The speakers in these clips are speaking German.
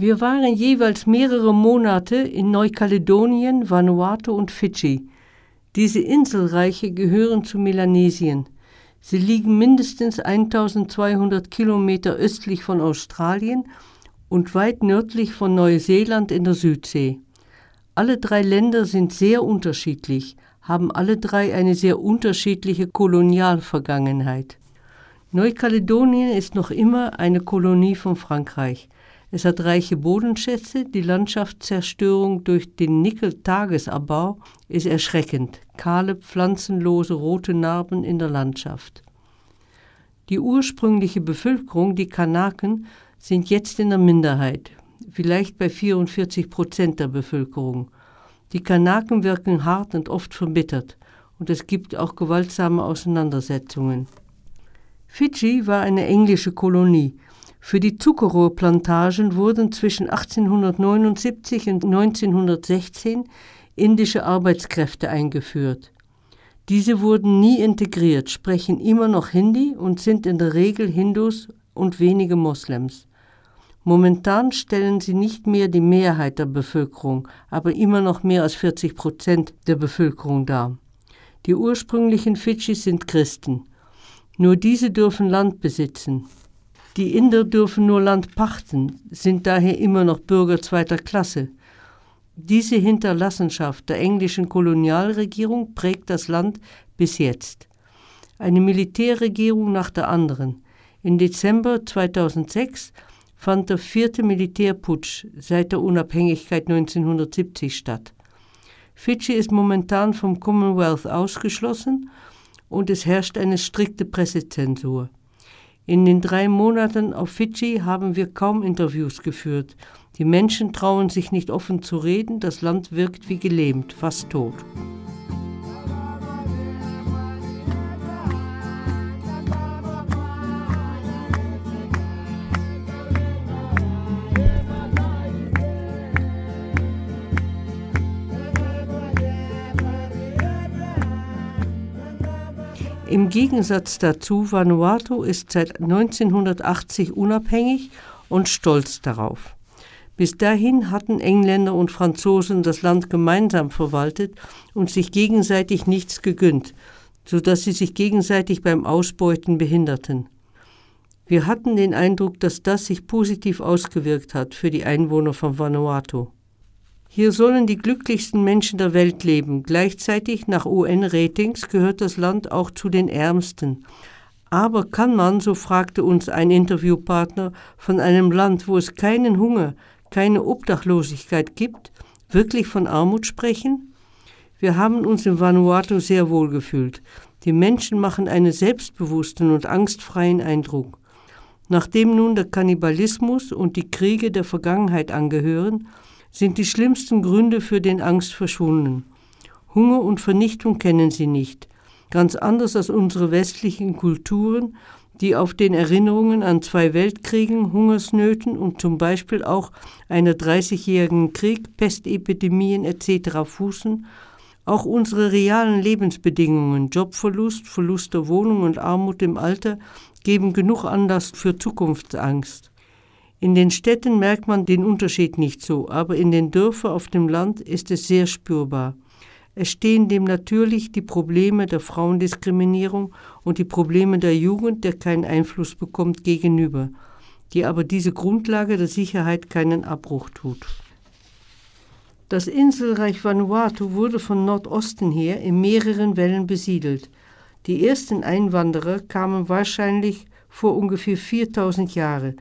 Wir waren jeweils mehrere Monate in Neukaledonien, Vanuatu und Fidschi. Diese Inselreiche gehören zu Melanesien. Sie liegen mindestens 1200 Kilometer östlich von Australien und weit nördlich von Neuseeland in der Südsee. Alle drei Länder sind sehr unterschiedlich, haben alle drei eine sehr unterschiedliche Kolonialvergangenheit. Neukaledonien ist noch immer eine Kolonie von Frankreich. Es hat reiche Bodenschätze, die Landschaftszerstörung durch den Nickel-Tagesabbau ist erschreckend, kahle, pflanzenlose rote Narben in der Landschaft. Die ursprüngliche Bevölkerung, die Kanaken, sind jetzt in der Minderheit, vielleicht bei 44 Prozent der Bevölkerung. Die Kanaken wirken hart und oft verbittert, und es gibt auch gewaltsame Auseinandersetzungen. Fidschi war eine englische Kolonie. Für die Zuckerrohrplantagen wurden zwischen 1879 und 1916 indische Arbeitskräfte eingeführt. Diese wurden nie integriert, sprechen immer noch Hindi und sind in der Regel Hindus und wenige Moslems. Momentan stellen sie nicht mehr die Mehrheit der Bevölkerung, aber immer noch mehr als 40 Prozent der Bevölkerung dar. Die ursprünglichen Fidschis sind Christen. Nur diese dürfen Land besitzen. Die Inder dürfen nur Land pachten, sind daher immer noch Bürger zweiter Klasse. Diese Hinterlassenschaft der englischen Kolonialregierung prägt das Land bis jetzt. Eine Militärregierung nach der anderen. Im Dezember 2006 fand der vierte Militärputsch seit der Unabhängigkeit 1970 statt. Fidschi ist momentan vom Commonwealth ausgeschlossen und es herrscht eine strikte Pressezensur. In den drei Monaten auf Fidschi haben wir kaum Interviews geführt. Die Menschen trauen sich nicht offen zu reden, das Land wirkt wie gelähmt, fast tot. Im Gegensatz dazu, Vanuatu ist seit 1980 unabhängig und stolz darauf. Bis dahin hatten Engländer und Franzosen das Land gemeinsam verwaltet und sich gegenseitig nichts gegönnt, so dass sie sich gegenseitig beim Ausbeuten behinderten. Wir hatten den Eindruck, dass das sich positiv ausgewirkt hat für die Einwohner von Vanuatu. Hier sollen die glücklichsten Menschen der Welt leben. Gleichzeitig nach UN-Ratings gehört das Land auch zu den ärmsten. Aber kann man, so fragte uns ein Interviewpartner, von einem Land, wo es keinen Hunger, keine Obdachlosigkeit gibt, wirklich von Armut sprechen? Wir haben uns in Vanuatu sehr wohl gefühlt. Die Menschen machen einen selbstbewussten und angstfreien Eindruck. Nachdem nun der Kannibalismus und die Kriege der Vergangenheit angehören, sind die schlimmsten Gründe für den Angst verschwunden. Hunger und Vernichtung kennen sie nicht, ganz anders als unsere westlichen Kulturen, die auf den Erinnerungen an zwei Weltkriegen, Hungersnöten und zum Beispiel auch einer 30-jährigen Krieg, Pestepidemien etc. fußen, auch unsere realen Lebensbedingungen, Jobverlust, Verlust der Wohnung und Armut im Alter geben genug Anlass für Zukunftsangst. In den Städten merkt man den Unterschied nicht so, aber in den Dörfern auf dem Land ist es sehr spürbar. Es stehen dem natürlich die Probleme der Frauendiskriminierung und die Probleme der Jugend, der keinen Einfluss bekommt, gegenüber, die aber diese Grundlage der Sicherheit keinen Abbruch tut. Das Inselreich Vanuatu wurde von Nordosten her in mehreren Wellen besiedelt. Die ersten Einwanderer kamen wahrscheinlich vor ungefähr 4000 Jahren.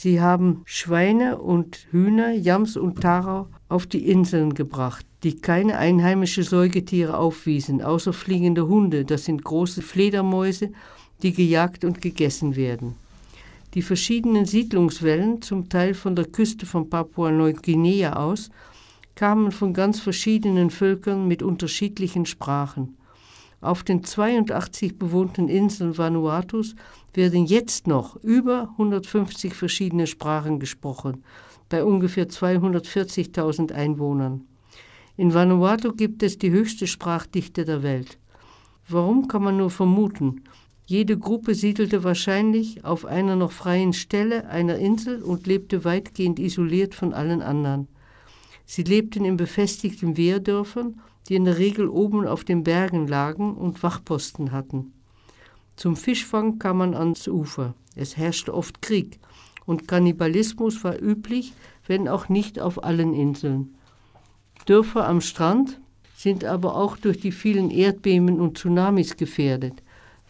Sie haben Schweine und Hühner, Jams und Tara auf die Inseln gebracht, die keine einheimische Säugetiere aufwiesen, außer fliegende Hunde, das sind große Fledermäuse, die gejagt und gegessen werden. Die verschiedenen Siedlungswellen, zum Teil von der Küste von Papua-Neuguinea aus, kamen von ganz verschiedenen Völkern mit unterschiedlichen Sprachen. Auf den 82 bewohnten Inseln Vanuatus werden jetzt noch über 150 verschiedene Sprachen gesprochen, bei ungefähr 240.000 Einwohnern. In Vanuatu gibt es die höchste Sprachdichte der Welt. Warum kann man nur vermuten? Jede Gruppe siedelte wahrscheinlich auf einer noch freien Stelle einer Insel und lebte weitgehend isoliert von allen anderen. Sie lebten in befestigten Wehrdörfern, die in der Regel oben auf den Bergen lagen und Wachposten hatten. Zum Fischfang kam man ans Ufer. Es herrschte oft Krieg und Kannibalismus war üblich, wenn auch nicht auf allen Inseln. Dörfer am Strand sind aber auch durch die vielen Erdbeben und Tsunamis gefährdet.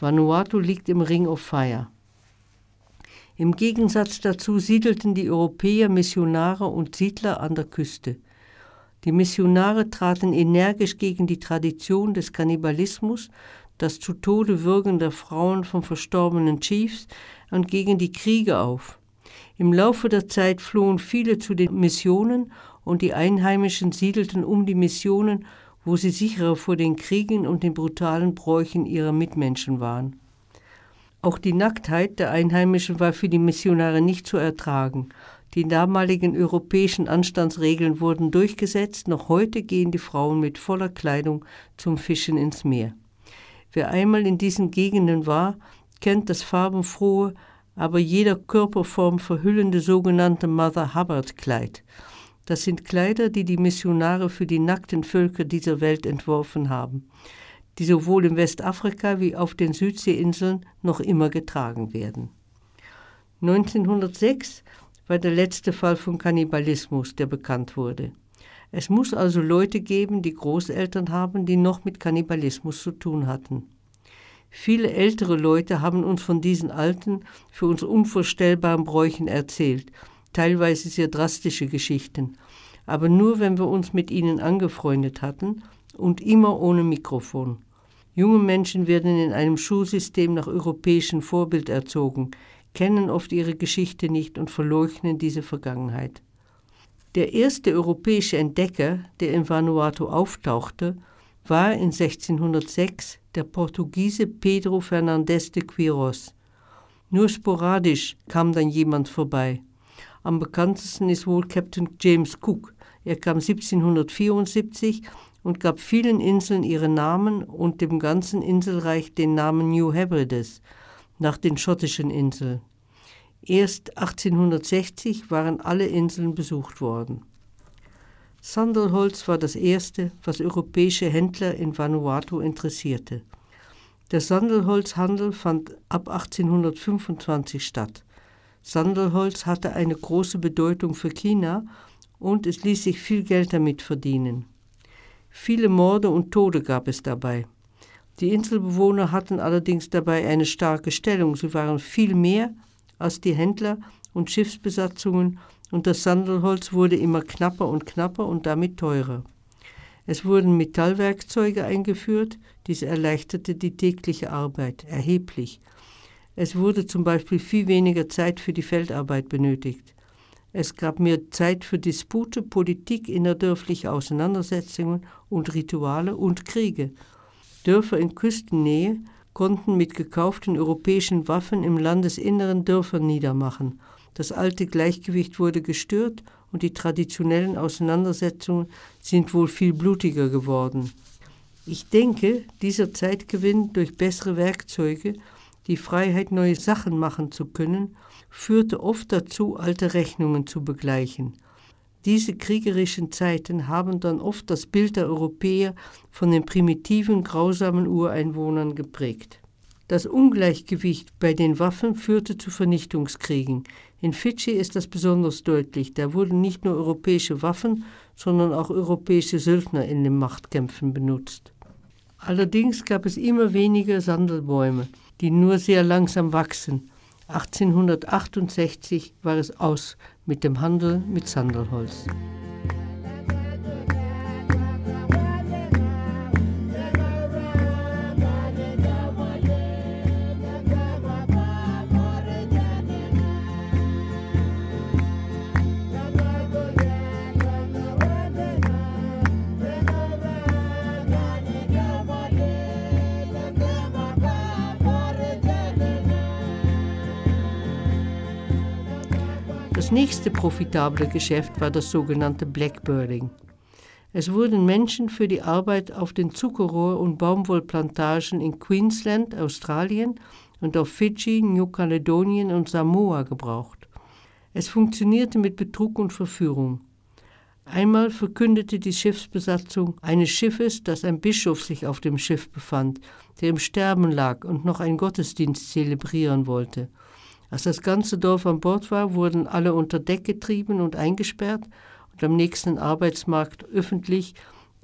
Vanuatu liegt im Ring of Fire. Im Gegensatz dazu siedelten die Europäer Missionare und Siedler an der Küste. Die Missionare traten energisch gegen die Tradition des Kannibalismus, das zu Tode würgen der Frauen von verstorbenen Chiefs und gegen die Kriege auf. Im Laufe der Zeit flohen viele zu den Missionen und die Einheimischen siedelten um die Missionen, wo sie sicherer vor den Kriegen und den brutalen Bräuchen ihrer Mitmenschen waren. Auch die Nacktheit der Einheimischen war für die Missionare nicht zu ertragen. Die damaligen europäischen Anstandsregeln wurden durchgesetzt, noch heute gehen die Frauen mit voller Kleidung zum Fischen ins Meer. Wer einmal in diesen Gegenden war, kennt das farbenfrohe, aber jeder Körperform verhüllende sogenannte Mother Hubbard Kleid. Das sind Kleider, die die Missionare für die nackten Völker dieser Welt entworfen haben, die sowohl in Westafrika wie auf den Südseeinseln noch immer getragen werden. 1906 war der letzte Fall von Kannibalismus, der bekannt wurde. Es muss also Leute geben, die Großeltern haben, die noch mit Kannibalismus zu tun hatten. Viele ältere Leute haben uns von diesen alten, für uns unvorstellbaren Bräuchen erzählt, teilweise sehr drastische Geschichten, aber nur wenn wir uns mit ihnen angefreundet hatten und immer ohne Mikrofon. Junge Menschen werden in einem Schulsystem nach europäischem Vorbild erzogen, kennen oft ihre Geschichte nicht und verleugnen diese Vergangenheit. Der erste europäische Entdecker, der in Vanuatu auftauchte, war in 1606 der Portugiese Pedro Fernandes de Quiros. Nur sporadisch kam dann jemand vorbei. Am bekanntesten ist wohl Captain James Cook. Er kam 1774 und gab vielen Inseln ihre Namen und dem ganzen Inselreich den Namen New Hebrides, nach den schottischen Inseln. Erst 1860 waren alle Inseln besucht worden. Sandelholz war das erste, was europäische Händler in Vanuatu interessierte. Der Sandelholzhandel fand ab 1825 statt. Sandelholz hatte eine große Bedeutung für China und es ließ sich viel Geld damit verdienen. Viele Morde und Tode gab es dabei. Die Inselbewohner hatten allerdings dabei eine starke Stellung. Sie waren viel mehr als die Händler und Schiffsbesatzungen und das Sandelholz wurde immer knapper und knapper und damit teurer. Es wurden Metallwerkzeuge eingeführt, dies erleichterte die tägliche Arbeit erheblich. Es wurde zum Beispiel viel weniger Zeit für die Feldarbeit benötigt. Es gab mehr Zeit für Dispute, Politik, innerdörfliche Auseinandersetzungen und Rituale und Kriege. Dörfer in Küstennähe konnten mit gekauften europäischen Waffen im Landesinneren Dörfer niedermachen. Das alte Gleichgewicht wurde gestört und die traditionellen Auseinandersetzungen sind wohl viel blutiger geworden. Ich denke, dieser Zeitgewinn durch bessere Werkzeuge, die Freiheit, neue Sachen machen zu können, führte oft dazu, alte Rechnungen zu begleichen. Diese kriegerischen Zeiten haben dann oft das Bild der Europäer von den primitiven, grausamen Ureinwohnern geprägt. Das Ungleichgewicht bei den Waffen führte zu Vernichtungskriegen. In Fidschi ist das besonders deutlich. Da wurden nicht nur europäische Waffen, sondern auch europäische Söldner in den Machtkämpfen benutzt. Allerdings gab es immer weniger Sandelbäume, die nur sehr langsam wachsen. 1868 war es aus mit dem Handel mit Sandelholz. Das nächste profitable Geschäft war das sogenannte Blackbirding. Es wurden Menschen für die Arbeit auf den Zuckerrohr- und Baumwollplantagen in Queensland, Australien und auf Fidschi, New Caledonien und Samoa gebraucht. Es funktionierte mit Betrug und Verführung. Einmal verkündete die Schiffsbesatzung eines Schiffes, dass ein Bischof sich auf dem Schiff befand, der im Sterben lag und noch einen Gottesdienst zelebrieren wollte. Als das ganze Dorf an Bord war, wurden alle unter Deck getrieben und eingesperrt und am nächsten Arbeitsmarkt öffentlich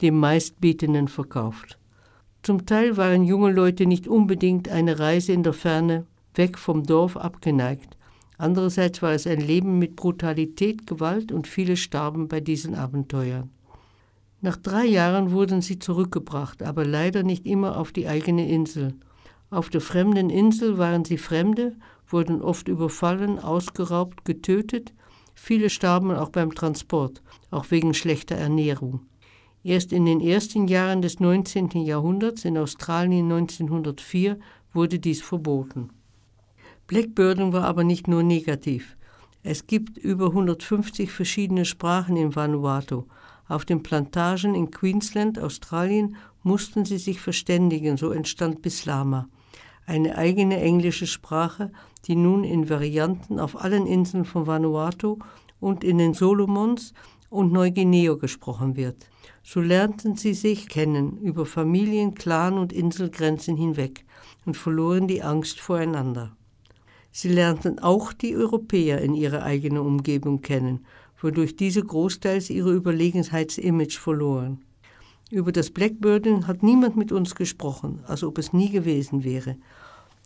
dem Meistbietenden verkauft. Zum Teil waren junge Leute nicht unbedingt eine Reise in der Ferne weg vom Dorf abgeneigt. Andererseits war es ein Leben mit Brutalität, Gewalt und viele starben bei diesen Abenteuern. Nach drei Jahren wurden sie zurückgebracht, aber leider nicht immer auf die eigene Insel. Auf der fremden Insel waren sie Fremde, wurden oft überfallen, ausgeraubt, getötet. Viele starben auch beim Transport, auch wegen schlechter Ernährung. Erst in den ersten Jahren des 19. Jahrhunderts, in Australien 1904, wurde dies verboten. Blackbirding war aber nicht nur negativ. Es gibt über 150 verschiedene Sprachen in Vanuatu. Auf den Plantagen in Queensland, Australien, mussten sie sich verständigen, so entstand Bislama, eine eigene englische Sprache, die nun in Varianten auf allen Inseln von Vanuatu und in den Solomons und Neuguinea gesprochen wird. So lernten sie sich kennen über Familien, Clan und Inselgrenzen hinweg und verloren die Angst voreinander. Sie lernten auch die Europäer in ihrer eigenen Umgebung kennen, wodurch diese großteils ihre Überlegenheitsimage verloren. Über das Blackbirding hat niemand mit uns gesprochen, als ob es nie gewesen wäre.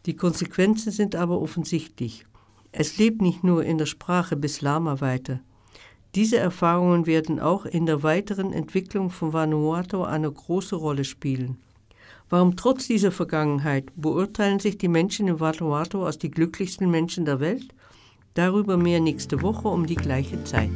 Die Konsequenzen sind aber offensichtlich. Es lebt nicht nur in der Sprache bis Lama weiter. Diese Erfahrungen werden auch in der weiteren Entwicklung von Vanuatu eine große Rolle spielen. Warum trotz dieser Vergangenheit beurteilen sich die Menschen in Vanuatu als die glücklichsten Menschen der Welt? Darüber mehr nächste Woche um die gleiche Zeit.